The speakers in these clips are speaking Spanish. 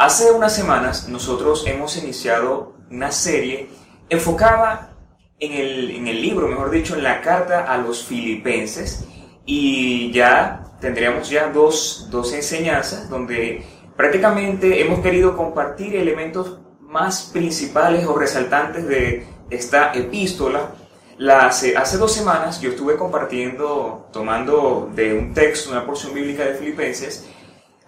Hace unas semanas nosotros hemos iniciado una serie enfocada en el, en el libro, mejor dicho, en la carta a los filipenses y ya tendríamos ya dos, dos enseñanzas donde prácticamente hemos querido compartir elementos más principales o resaltantes de esta epístola. La, hace, hace dos semanas yo estuve compartiendo, tomando de un texto, una porción bíblica de Filipenses,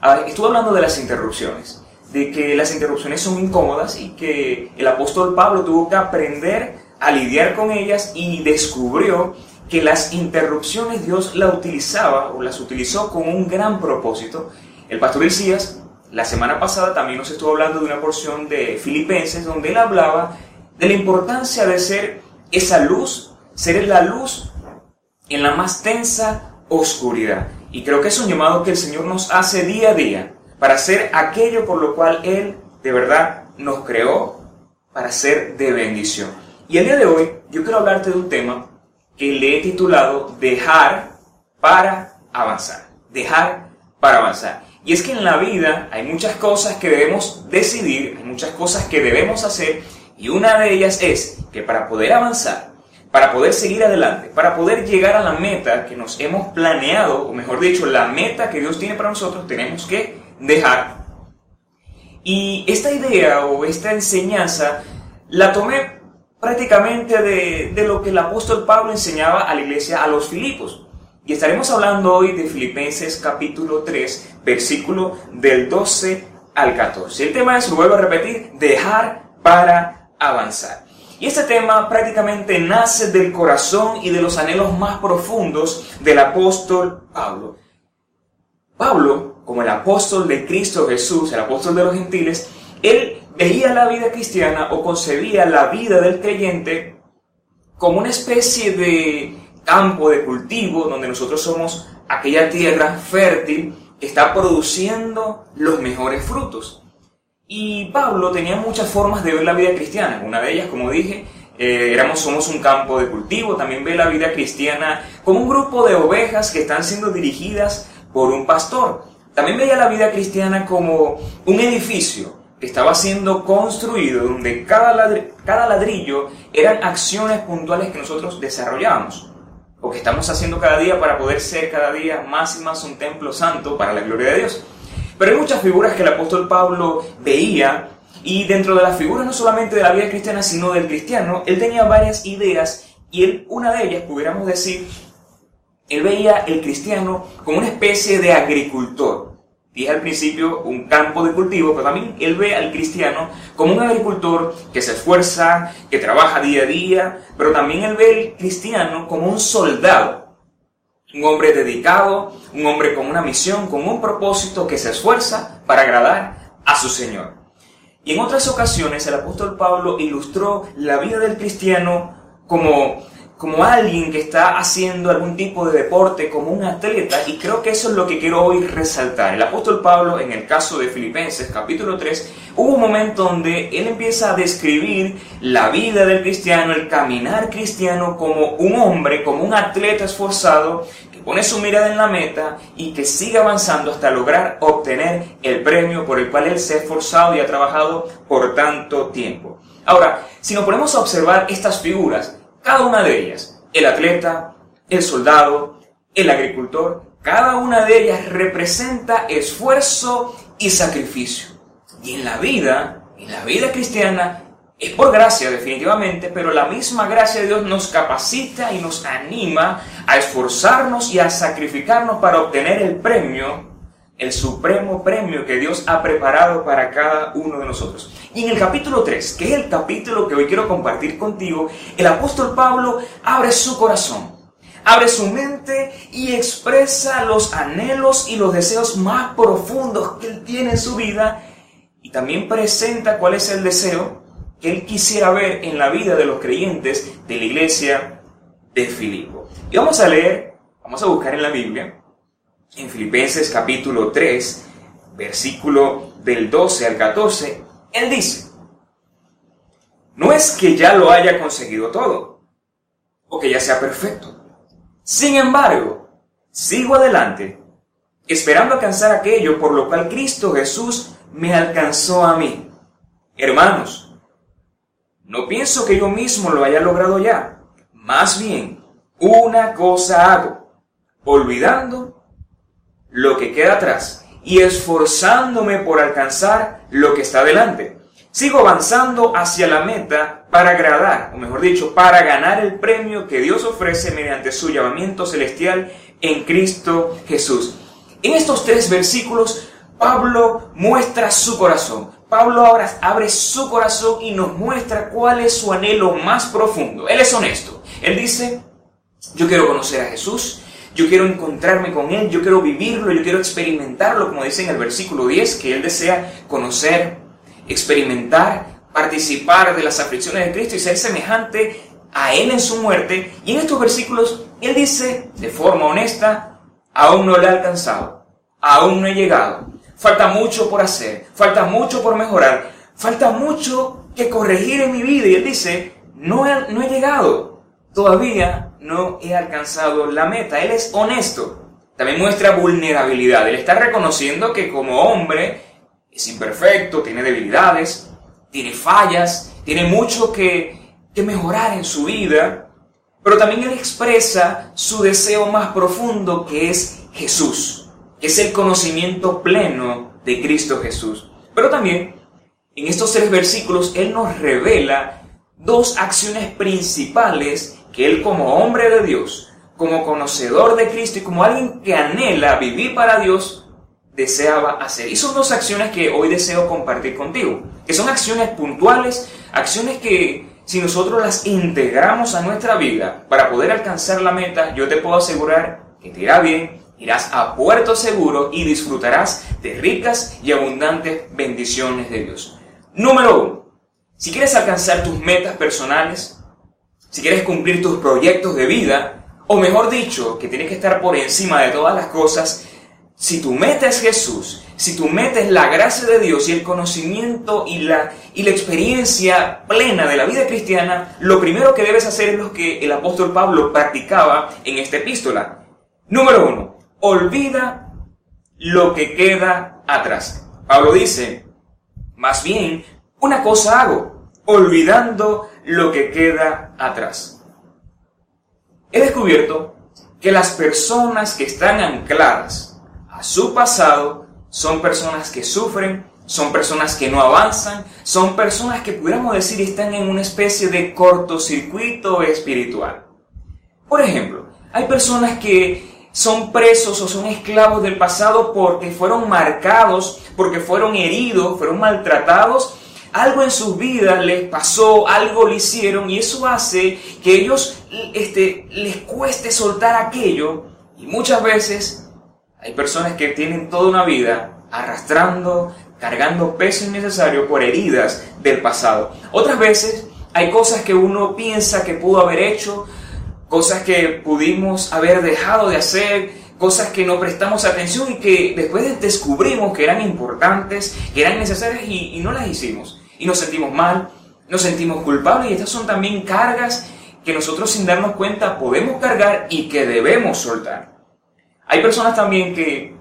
ah, estuve hablando de las interrupciones de que las interrupciones son incómodas y que el apóstol Pablo tuvo que aprender a lidiar con ellas y descubrió que las interrupciones Dios las utilizaba o las utilizó con un gran propósito. El pastor Elías la semana pasada también nos estuvo hablando de una porción de Filipenses donde él hablaba de la importancia de ser esa luz, ser la luz en la más tensa oscuridad. Y creo que es un llamado que el Señor nos hace día a día para hacer aquello por lo cual Él de verdad nos creó para ser de bendición. Y el día de hoy yo quiero hablarte de un tema que le he titulado Dejar para avanzar. Dejar para avanzar. Y es que en la vida hay muchas cosas que debemos decidir, hay muchas cosas que debemos hacer y una de ellas es que para poder avanzar, para poder seguir adelante, para poder llegar a la meta que nos hemos planeado, o mejor dicho, la meta que Dios tiene para nosotros, tenemos que dejar. Y esta idea o esta enseñanza la tomé prácticamente de, de, lo que el apóstol Pablo enseñaba a la iglesia a los Filipos. Y estaremos hablando hoy de Filipenses capítulo 3, versículo del 12 al 14. El tema es, lo vuelvo a repetir, dejar para avanzar. Y este tema prácticamente nace del corazón y de los anhelos más profundos del apóstol Pablo. Pablo como el apóstol de Cristo Jesús, el apóstol de los gentiles, él veía la vida cristiana o concebía la vida del creyente como una especie de campo de cultivo donde nosotros somos aquella tierra fértil que está produciendo los mejores frutos. Y Pablo tenía muchas formas de ver la vida cristiana. Una de ellas, como dije, eh, éramos, somos un campo de cultivo. También ve la vida cristiana como un grupo de ovejas que están siendo dirigidas por un pastor. También veía la vida cristiana como un edificio que estaba siendo construido, donde cada, ladrillo eran acciones puntuales que nosotros desarrollábamos o que estamos haciendo cada día para poder ser cada día más y más un templo santo para la gloria de Dios. Pero hay muchas figuras que el apóstol Pablo veía y dentro de las figuras no solamente de la vida cristiana, sino del cristiano, él tenía varias ideas y él, una de ellas, pudiéramos decir, él veía el cristiano como una especie de agricultor. Dije al principio un campo de cultivo, pero también él ve al cristiano como un agricultor que se esfuerza, que trabaja día a día, pero también él ve al cristiano como un soldado, un hombre dedicado, un hombre con una misión, con un propósito que se esfuerza para agradar a su Señor. Y en otras ocasiones el apóstol Pablo ilustró la vida del cristiano como como alguien que está haciendo algún tipo de deporte, como un atleta, y creo que eso es lo que quiero hoy resaltar. El apóstol Pablo, en el caso de Filipenses capítulo 3, hubo un momento donde él empieza a describir la vida del cristiano, el caminar cristiano como un hombre, como un atleta esforzado, que pone su mirada en la meta y que sigue avanzando hasta lograr obtener el premio por el cual él se ha esforzado y ha trabajado por tanto tiempo. Ahora, si nos ponemos a observar estas figuras, cada una de ellas, el atleta, el soldado, el agricultor, cada una de ellas representa esfuerzo y sacrificio. Y en la vida, en la vida cristiana, es por gracia definitivamente, pero la misma gracia de Dios nos capacita y nos anima a esforzarnos y a sacrificarnos para obtener el premio el supremo premio que Dios ha preparado para cada uno de nosotros. Y en el capítulo 3, que es el capítulo que hoy quiero compartir contigo, el apóstol Pablo abre su corazón, abre su mente y expresa los anhelos y los deseos más profundos que él tiene en su vida y también presenta cuál es el deseo que él quisiera ver en la vida de los creyentes de la iglesia de Filipo. Y vamos a leer, vamos a buscar en la Biblia, en Filipenses capítulo 3, versículo del 12 al 14, él dice, no es que ya lo haya conseguido todo, o que ya sea perfecto. Sin embargo, sigo adelante, esperando alcanzar aquello por lo cual Cristo Jesús me alcanzó a mí. Hermanos, no pienso que yo mismo lo haya logrado ya. Más bien, una cosa hago, olvidando lo que queda atrás y esforzándome por alcanzar lo que está delante. Sigo avanzando hacia la meta para agradar, o mejor dicho, para ganar el premio que Dios ofrece mediante su llamamiento celestial en Cristo Jesús. En estos tres versículos, Pablo muestra su corazón. Pablo ahora abre su corazón y nos muestra cuál es su anhelo más profundo. Él es honesto. Él dice, yo quiero conocer a Jesús, yo quiero encontrarme con Él, yo quiero vivirlo, yo quiero experimentarlo, como dice en el versículo 10, que Él desea conocer, experimentar, participar de las aflicciones de Cristo y ser semejante a Él en su muerte. Y en estos versículos Él dice de forma honesta, aún no le he alcanzado, aún no he llegado, falta mucho por hacer, falta mucho por mejorar, falta mucho que corregir en mi vida. Y Él dice, no he, no he llegado, todavía no he alcanzado la meta. Él es honesto. También muestra vulnerabilidad. Él está reconociendo que como hombre es imperfecto, tiene debilidades, tiene fallas, tiene mucho que, que mejorar en su vida, pero también él expresa su deseo más profundo que es Jesús, que es el conocimiento pleno de Cristo Jesús. Pero también en estos tres versículos él nos revela dos acciones principales que él como hombre de Dios, como conocedor de Cristo y como alguien que anhela vivir para Dios, deseaba hacer. Y son dos acciones que hoy deseo compartir contigo, que son acciones puntuales, acciones que si nosotros las integramos a nuestra vida para poder alcanzar la meta, yo te puedo asegurar que te irá bien, irás a puerto seguro y disfrutarás de ricas y abundantes bendiciones de Dios. Número uno, si quieres alcanzar tus metas personales, si quieres cumplir tus proyectos de vida, o mejor dicho, que tienes que estar por encima de todas las cosas, si tu meta es Jesús, si tu meta es la gracia de Dios y el conocimiento y la, y la experiencia plena de la vida cristiana, lo primero que debes hacer es lo que el apóstol Pablo practicaba en esta epístola. Número uno, olvida lo que queda atrás. Pablo dice, más bien, una cosa hago, olvidando lo que queda atrás. He descubierto que las personas que están ancladas su pasado, son personas que sufren, son personas que no avanzan, son personas que pudiéramos decir están en una especie de cortocircuito espiritual. Por ejemplo, hay personas que son presos o son esclavos del pasado porque fueron marcados, porque fueron heridos, fueron maltratados, algo en sus vidas les pasó, algo le hicieron y eso hace que ellos este, les cueste soltar aquello y muchas veces hay personas que tienen toda una vida arrastrando, cargando peso innecesario por heridas del pasado. Otras veces hay cosas que uno piensa que pudo haber hecho, cosas que pudimos haber dejado de hacer, cosas que no prestamos atención y que después descubrimos que eran importantes, que eran necesarias y, y no las hicimos. Y nos sentimos mal, nos sentimos culpables y estas son también cargas que nosotros sin darnos cuenta podemos cargar y que debemos soltar. Hay personas también que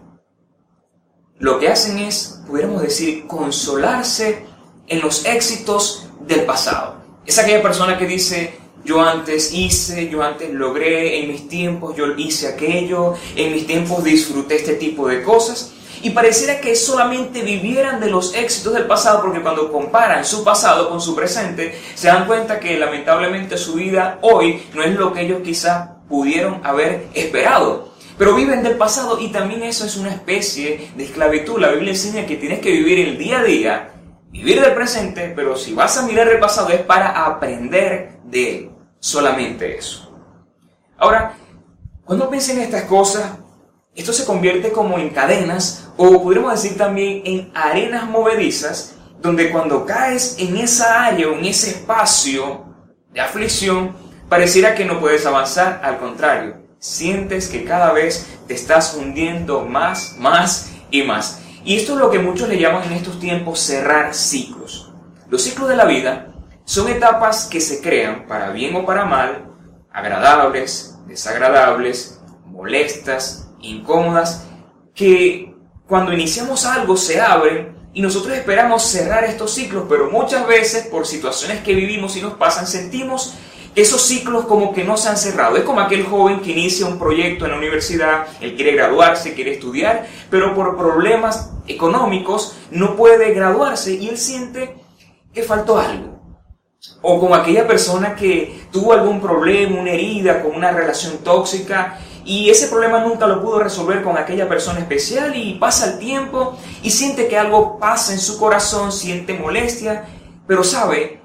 lo que hacen es, pudiéramos decir, consolarse en los éxitos del pasado. Es aquella persona que dice, yo antes hice, yo antes logré, en mis tiempos yo hice aquello, en mis tiempos disfruté este tipo de cosas. Y pareciera que solamente vivieran de los éxitos del pasado, porque cuando comparan su pasado con su presente, se dan cuenta que lamentablemente su vida hoy no es lo que ellos quizás pudieron haber esperado pero viven del pasado y también eso es una especie de esclavitud. La Biblia enseña que tienes que vivir el día a día, vivir del presente, pero si vas a mirar el pasado es para aprender de él. Solamente eso. Ahora, cuando piensen en estas cosas, esto se convierte como en cadenas o podríamos decir también en arenas movedizas, donde cuando caes en esa área o en ese espacio de aflicción, pareciera que no puedes avanzar, al contrario, sientes que cada vez te estás hundiendo más, más y más. Y esto es lo que muchos le llaman en estos tiempos cerrar ciclos. Los ciclos de la vida son etapas que se crean para bien o para mal, agradables, desagradables, molestas, incómodas, que cuando iniciamos algo se abren Y nosotros esperamos cerrar estos ciclos, pero muchas veces por situaciones que vivimos y nos pasan, sentimos esos ciclos como que no se han cerrado. Es como aquel joven que inicia un proyecto en la universidad, él quiere graduarse, quiere estudiar, pero por problemas económicos no puede graduarse y él siente que faltó algo. O como aquella persona que tuvo algún problema, una herida, con una relación tóxica y ese problema nunca lo pudo resolver con aquella persona especial y pasa el tiempo y siente que algo pasa en su corazón, siente molestia, pero sabe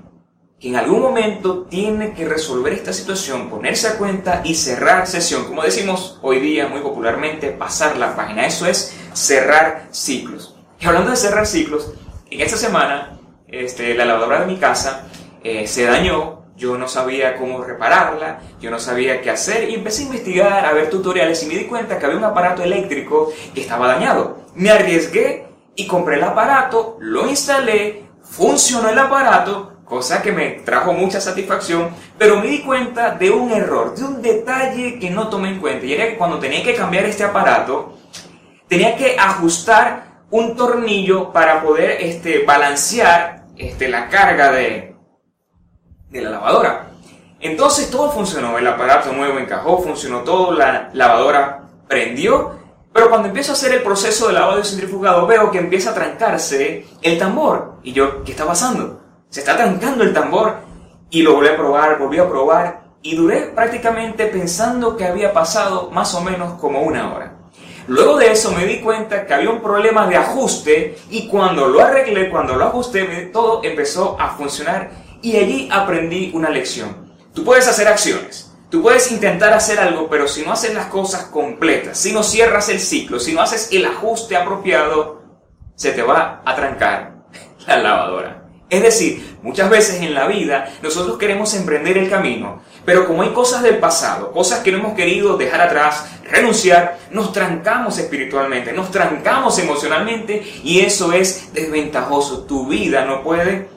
que en algún momento tiene que resolver esta situación, ponerse a cuenta y cerrar sesión. Como decimos hoy día muy popularmente, pasar la página. Eso es cerrar ciclos. Y hablando de cerrar ciclos, en esta semana este, la lavadora de mi casa eh, se dañó yo no sabía cómo repararla, yo no sabía qué hacer y empecé a investigar, a ver tutoriales y me di cuenta que había un aparato eléctrico que estaba dañado. Me arriesgué y compré el aparato, lo instalé, funcionó el aparato, cosa que me trajo mucha satisfacción, pero me di cuenta de un error, de un detalle que no tomé en cuenta. Y era que cuando tenía que cambiar este aparato, tenía que ajustar un tornillo para poder este, balancear este, la carga de, de la lavadora. Entonces todo funcionó, el aparato nuevo encajó, funcionó todo, la lavadora prendió, pero cuando empiezo a hacer el proceso de lavado y centrifugado veo que empieza a trancarse el tambor. Y yo, ¿qué está pasando? Se está trancando el tambor y lo volví a probar, volví a probar y duré prácticamente pensando que había pasado más o menos como una hora. Luego de eso me di cuenta que había un problema de ajuste y cuando lo arreglé, cuando lo ajusté, todo empezó a funcionar y allí aprendí una lección. Tú puedes hacer acciones, tú puedes intentar hacer algo, pero si no haces las cosas completas, si no cierras el ciclo, si no haces el ajuste apropiado, se te va a trancar la lavadora. Es decir, muchas veces en la vida nosotros queremos emprender el camino, pero como hay cosas del pasado, cosas que no hemos querido dejar atrás, renunciar, nos trancamos espiritualmente, nos trancamos emocionalmente y eso es desventajoso. Tu vida no puede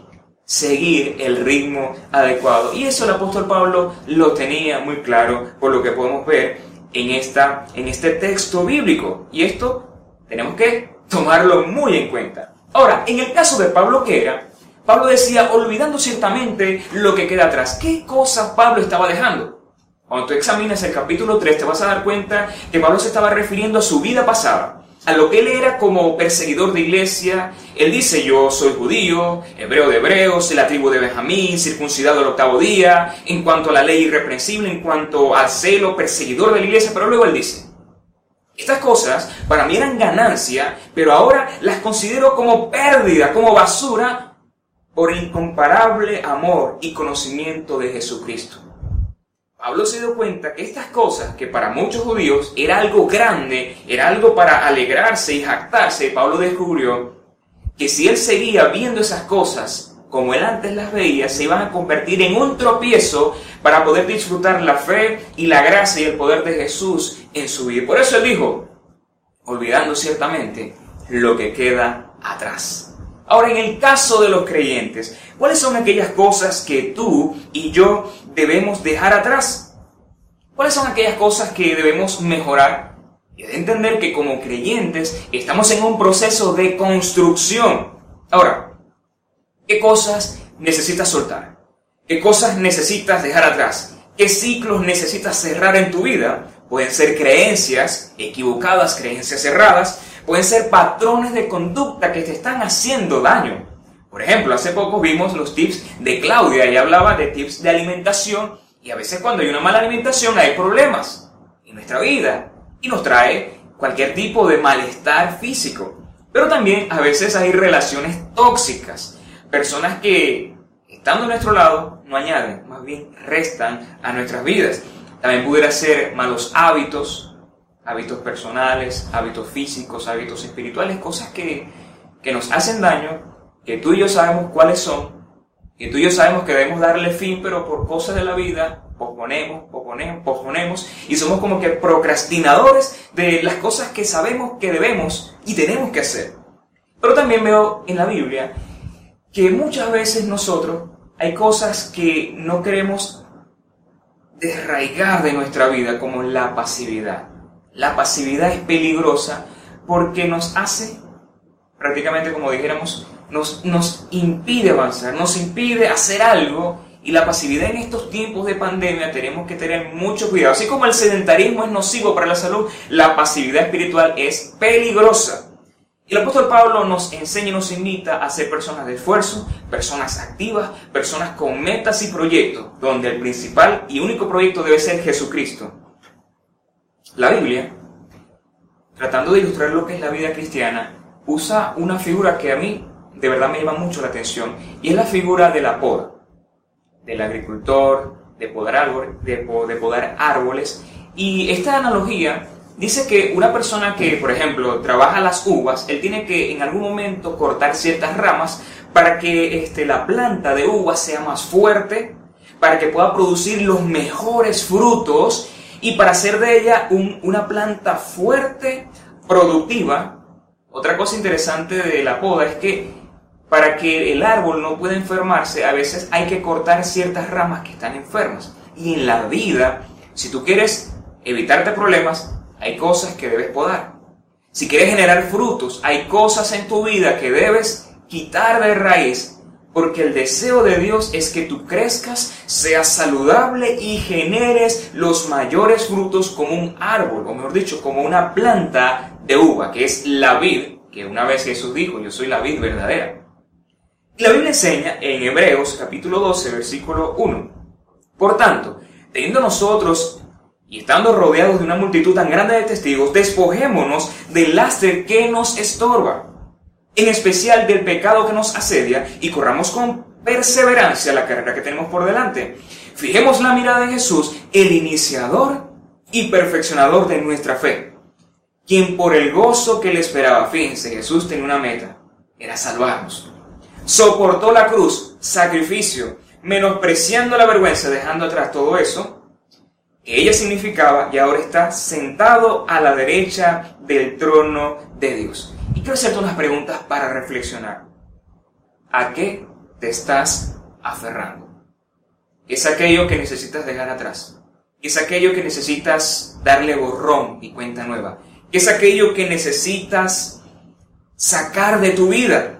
seguir el ritmo adecuado. Y eso el apóstol Pablo lo tenía muy claro por lo que podemos ver en, esta, en este texto bíblico. Y esto tenemos que tomarlo muy en cuenta. Ahora, en el caso de Pablo, ¿qué era? Pablo decía, olvidando ciertamente lo que queda atrás. ¿Qué cosas Pablo estaba dejando? Cuando tú examinas el capítulo 3 te vas a dar cuenta que Pablo se estaba refiriendo a su vida pasada a lo que él era como perseguidor de iglesia. Él dice, yo soy judío, hebreo de hebreos, de la tribu de Benjamín, circuncidado el octavo día, en cuanto a la ley irreprensible, en cuanto al celo, perseguidor de la iglesia, pero luego él dice, estas cosas para mí eran ganancia, pero ahora las considero como pérdida, como basura, por incomparable amor y conocimiento de Jesucristo Pablo se dio cuenta que estas cosas, que para muchos judíos era algo grande, era algo para alegrarse y jactarse, Pablo descubrió que si él seguía viendo esas cosas como él antes las veía, se iban a convertir en un tropiezo para poder disfrutar la fe y la gracia y el poder de Jesús en su vida. Por eso él dijo, olvidando ciertamente lo que queda atrás. Ahora, en el caso de los creyentes, ¿cuáles son aquellas cosas que tú y yo debemos dejar atrás? ¿Cuáles son aquellas cosas que debemos mejorar? Y de entender que como creyentes estamos en un proceso de construcción. Ahora, ¿qué cosas necesitas soltar? ¿Qué cosas necesitas dejar atrás? ¿Qué ciclos necesitas cerrar en tu vida? Pueden ser creencias equivocadas, creencias cerradas, pueden ser patrones de conducta que te están haciendo daño. Por ejemplo, hace poco vimos los tips de Claudia y hablaba de tips de alimentación y a veces cuando hay una mala alimentación hay problemas en nuestra vida y nos trae cualquier tipo de malestar físico. Pero también a veces hay relaciones tóxicas, personas que estando a nuestro lado no añaden, más bien restan a nuestras vidas. También pudiera ser malos hábitos, hábitos personales, hábitos físicos, hábitos espirituales, cosas que, que nos hacen daño, que tú y yo sabemos cuáles son, que tú y yo sabemos que debemos darle fin, pero por cosas de la vida posponemos, posponemos, posponemos y somos como que procrastinadores de las cosas que sabemos que debemos y tenemos que hacer. Pero también veo en la Biblia que muchas veces nosotros hay cosas que no queremos desraigar de nuestra vida, como la pasividad. La pasividad es peligrosa porque nos hace prácticamente como dijéramos, nos, impide avanzar, nos impide hacer algo y la pasividad en estos tiempos de pandemia tenemos que tener mucho cuidado. Así como el sedentarismo es nocivo para la salud, la pasividad espiritual es peligrosa. Y el apóstol Pablo nos enseña y nos invita a ser personas de esfuerzo, personas activas, personas con metas y proyectos, donde el principal y único proyecto debe ser Jesucristo. La Biblia, tratando de ilustrar lo que es la vida cristiana, usa una figura que a mí de verdad me llama mucho la atención, y es la figura de la poda, del agricultor, de podar, árboles, de, podar árboles. Y esta analogía Dice que una persona que, por ejemplo, trabaja las uvas, él tiene que en algún momento cortar ciertas ramas para que este, la planta de uvas sea más fuerte, para que pueda producir los mejores frutos y para hacer de ella una planta fuerte, productiva. Otra cosa interesante de la poda es que para que el árbol no pueda enfermarse, a veces hay que cortar ciertas ramas que están enfermas. Y en la vida, si tú quieres evitarte problemas, hay cosas que debes podar. Si quieres generar frutos, hay cosas en tu vida que debes quitar de raíz, porque el deseo de Dios es que tú crezcas, seas saludable y generes los mayores frutos como un árbol, o mejor dicho, como una planta de uva, que es la vid, que una vez Jesús dijo, yo soy la vid verdadera. La Biblia enseña en Hebreos capítulo 12, versículo 1. Por tanto, teniendo nosotros y estando rodeados de una multitud tan grande de testigos, despojémonos del lastre que nos estorba, en especial del pecado que nos asedia, y corramos con perseverancia la carrera que tenemos por delante. Fijemos la mirada en Jesús, el iniciador y perfeccionador de nuestra fe, quien por el gozo que le esperaba, fíjense, Jesús tenía una meta, era salvarnos. Soportó la cruz, sacrificio, menospreciando la vergüenza, dejando atrás todo eso, ella significaba y ahora está sentado a la derecha del trono de Dios. Y quiero hacerte unas preguntas para reflexionar. ¿A qué te estás aferrando? ¿Es aquello que necesitas dejar atrás? ¿Es aquello que necesitas darle borrón y cuenta nueva? ¿Es aquello que necesitas sacar de tu vida?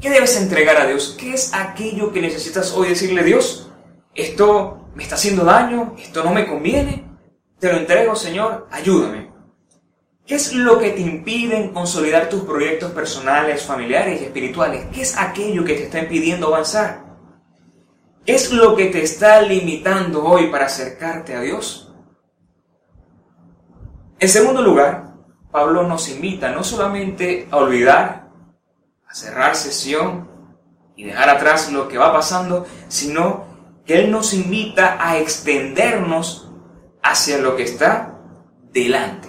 ¿Qué debes entregar a Dios? ¿Qué es aquello que necesitas hoy decirle, Dios, esto me está haciendo daño, esto no me conviene, te lo entrego, Señor, ayúdame. ¿Qué es lo que te impide consolidar tus proyectos personales, familiares y espirituales? ¿Qué es aquello que te está impidiendo avanzar? ¿Qué es lo que te está limitando hoy para acercarte a Dios? En segundo lugar, Pablo nos invita no solamente a olvidar, cerrar sesión y dejar atrás lo que va pasando, sino que Él nos invita a extendernos hacia lo que está delante.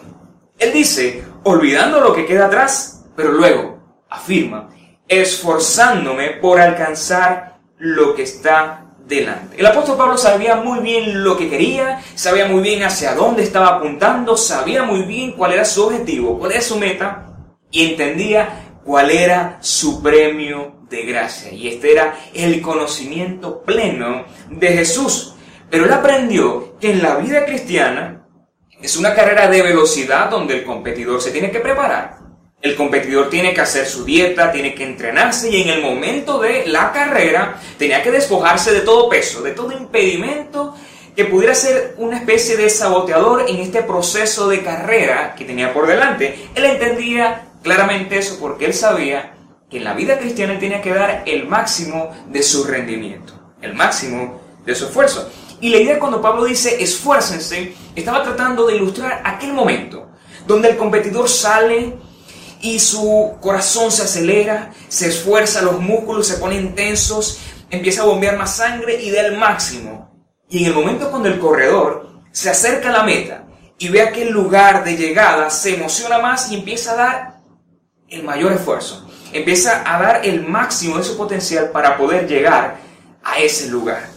Él dice, olvidando lo que queda atrás, pero luego afirma, esforzándome por alcanzar lo que está delante. El apóstol Pablo sabía muy bien lo que quería, sabía muy bien hacia dónde estaba apuntando, sabía muy bien cuál era su objetivo, cuál era su meta y entendía cuál era su premio de gracia. Y este era el conocimiento pleno de Jesús. Pero él aprendió que en la vida cristiana es una carrera de velocidad donde el competidor se tiene que preparar. El competidor tiene que hacer su dieta, tiene que entrenarse y en el momento de la carrera tenía que despojarse de todo peso, de todo impedimento que pudiera ser una especie de saboteador en este proceso de carrera que tenía por delante. Él entendía claramente eso porque él sabía que en la vida cristiana él tenía que dar el máximo de su rendimiento, el máximo de su esfuerzo. Y la idea cuando Pablo dice esfuércense, estaba tratando de ilustrar aquel momento donde el competidor sale y su corazón se acelera, se esfuerza, los músculos se ponen tensos, empieza a bombear más sangre y da el máximo. Y en el momento cuando el corredor se acerca a la meta y ve aquel lugar de llegada, se emociona más y empieza a dar el mayor esfuerzo empieza a dar el máximo de su potencial para poder llegar a ese lugar.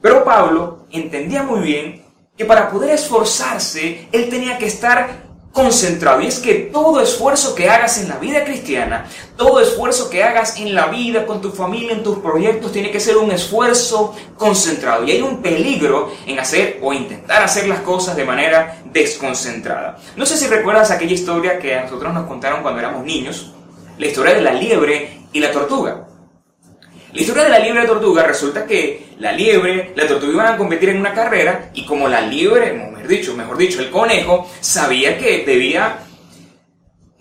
Pero Pablo entendía muy bien que para poder esforzarse, él tenía que estar concentrado. Y es que todo esfuerzo que hagas en la vida cristiana, todo esfuerzo que hagas en la vida, con tu familia, en tus proyectos, tiene que ser un esfuerzo concentrado. Y hay un peligro en hacer o intentar hacer las cosas de manera desconcentrada. No sé si recuerdas aquella historia que a nosotros nos contaron cuando éramos niños la historia de la liebre y la tortuga. La historia de la liebre y la tortuga resulta que la liebre, la tortuga iban a competir en una carrera y como la liebre, mejor dicho, mejor dicho, el conejo sabía que debía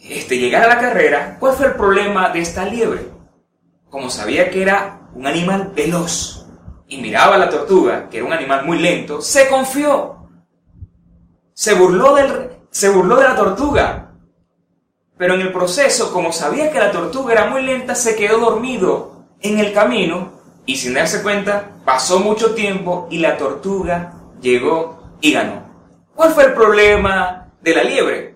este, llegar a la carrera, ¿cuál fue el problema de esta liebre? Como sabía que era un animal veloz y miraba a la tortuga, que era un animal muy lento, se confió. Se burló, del, se burló de la tortuga. Pero en el proceso, como sabía que la tortuga era muy lenta, se quedó dormido en el camino y sin darse cuenta, pasó mucho tiempo y la tortuga llegó y ganó. ¿Cuál fue el problema de la liebre?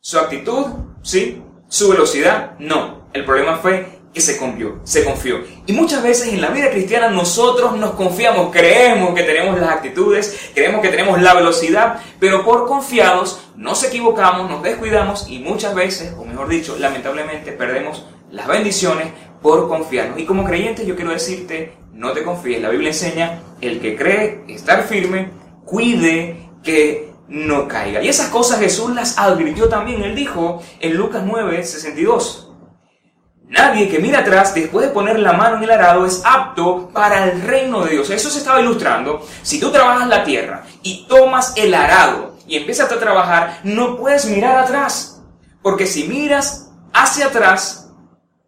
¿Su actitud? ¿Sí? ¿Su velocidad? No. El problema fue que se confió, se confió. Y muchas veces en la vida cristiana nosotros nos confiamos, creemos que tenemos las actitudes, creemos que tenemos la velocidad, pero por confiados nos equivocamos, nos descuidamos y muchas veces, o mejor dicho, lamentablemente perdemos las bendiciones por confiarnos. Y como creyente yo quiero decirte, no te confíes. La Biblia enseña, el que cree estar firme, cuide que no caiga. Y esas cosas Jesús las advirtió también. Él dijo en Lucas 9, 62. Nadie que mira atrás después de poner la mano en el arado es apto para el reino de Dios. Eso se estaba ilustrando. Si tú trabajas la tierra y tomas el arado y empiezas a trabajar, no puedes mirar atrás. Porque si miras hacia atrás,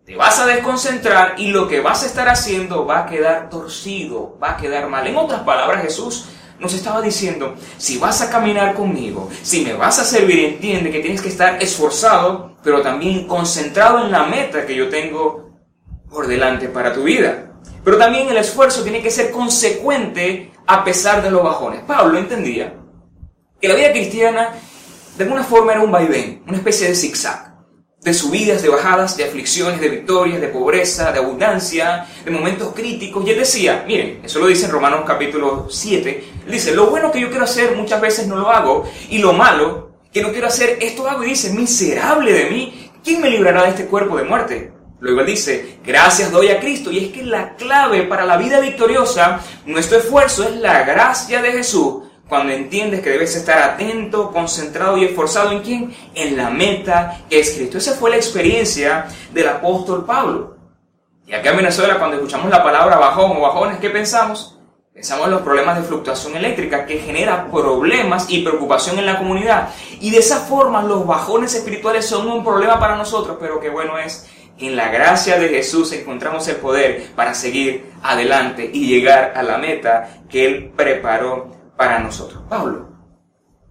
te vas a desconcentrar y lo que vas a estar haciendo va a quedar torcido, va a quedar mal. En otras palabras, Jesús nos estaba diciendo, si vas a caminar conmigo, si me vas a servir, entiende que tienes que estar esforzado, pero también concentrado en la meta que yo tengo por delante para tu vida. Pero también el esfuerzo tiene que ser consecuente a pesar de los bajones. Pablo entendía que la vida cristiana de alguna forma era un vaivén, una especie de zigzag de subidas, de bajadas, de aflicciones, de victorias, de pobreza, de abundancia, de momentos críticos. Y él decía, miren, eso lo dice en Romanos capítulo 7, él dice, lo bueno que yo quiero hacer muchas veces no lo hago, y lo malo que no quiero hacer, esto hago. Y dice, miserable de mí, ¿quién me librará de este cuerpo de muerte? Luego él dice, gracias doy a Cristo. Y es que la clave para la vida victoriosa, nuestro esfuerzo es la gracia de Jesús cuando entiendes que debes estar atento, concentrado y esforzado en quién? En la meta que es Cristo. Esa fue la experiencia del apóstol Pablo. Y acá en Venezuela, cuando escuchamos la palabra bajón o bajones, ¿qué pensamos? Pensamos en los problemas de fluctuación eléctrica que genera problemas y preocupación en la comunidad. Y de esa forma los bajones espirituales son un problema para nosotros, pero qué bueno es que en la gracia de Jesús encontramos el poder para seguir adelante y llegar a la meta que Él preparó para nosotros. Pablo.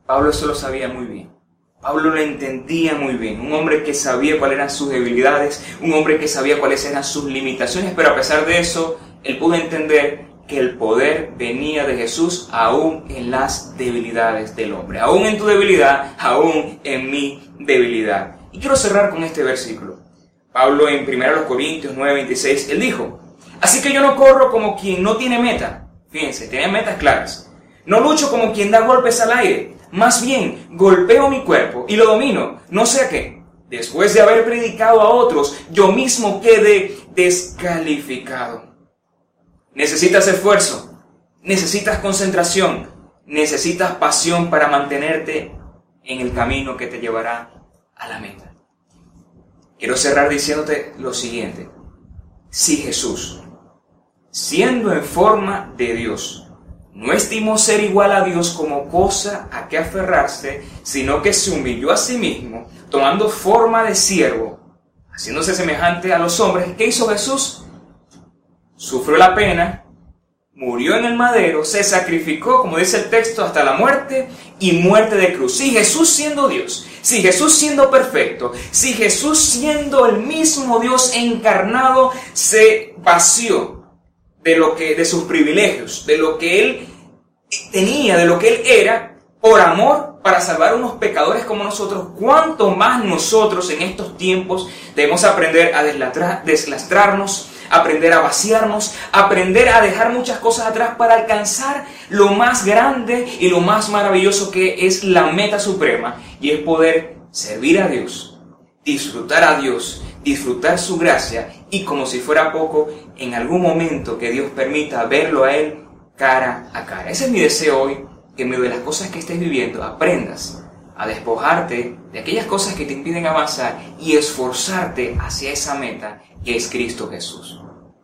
Pablo eso lo sabía muy bien. Pablo lo entendía muy bien. Un hombre que sabía cuáles eran sus debilidades, un hombre que sabía cuáles eran sus limitaciones, pero a pesar de eso, él pudo entender que el poder venía de Jesús aún en las debilidades del hombre. Aún en tu debilidad, aún en mi debilidad. Y quiero cerrar con este versículo. Pablo en 1 Corintios 9:26, él dijo, así que yo no corro como quien no tiene meta. Fíjense, tenía metas claras. No lucho como quien da golpes al aire. Más bien, golpeo mi cuerpo y lo domino. No sé a qué. Después de haber predicado a otros, yo mismo quede descalificado. Necesitas esfuerzo. Necesitas concentración. Necesitas pasión para mantenerte en el camino que te llevará a la meta. Quiero cerrar diciéndote lo siguiente. Si Jesús, siendo en forma de Dios, no estimó ser igual a Dios como cosa a que aferrarse, sino que se humilló a sí mismo, tomando forma de siervo, haciéndose semejante a los hombres. ¿Qué hizo Jesús? Sufrió la pena, murió en el madero, se sacrificó, como dice el texto, hasta la muerte y muerte de cruz. Si Jesús siendo Dios, si Jesús siendo perfecto, si Jesús siendo el mismo Dios encarnado, se vació de lo que de sus privilegios, de lo que él tenía, de lo que él era, por amor para salvar unos pecadores como nosotros, cuánto más nosotros en estos tiempos debemos aprender a deslastrarnos, aprender a vaciarnos, aprender a dejar muchas cosas atrás para alcanzar lo más grande y lo más maravilloso que es la meta suprema y es poder servir a Dios, disfrutar a Dios disfrutar su gracia y como si fuera poco, en algún momento que Dios permita verlo a Él cara a cara. Ese es mi deseo hoy, que en medio de las cosas que estés viviendo aprendas a despojarte de aquellas cosas que te impiden avanzar y esforzarte hacia esa meta que es Cristo Jesús.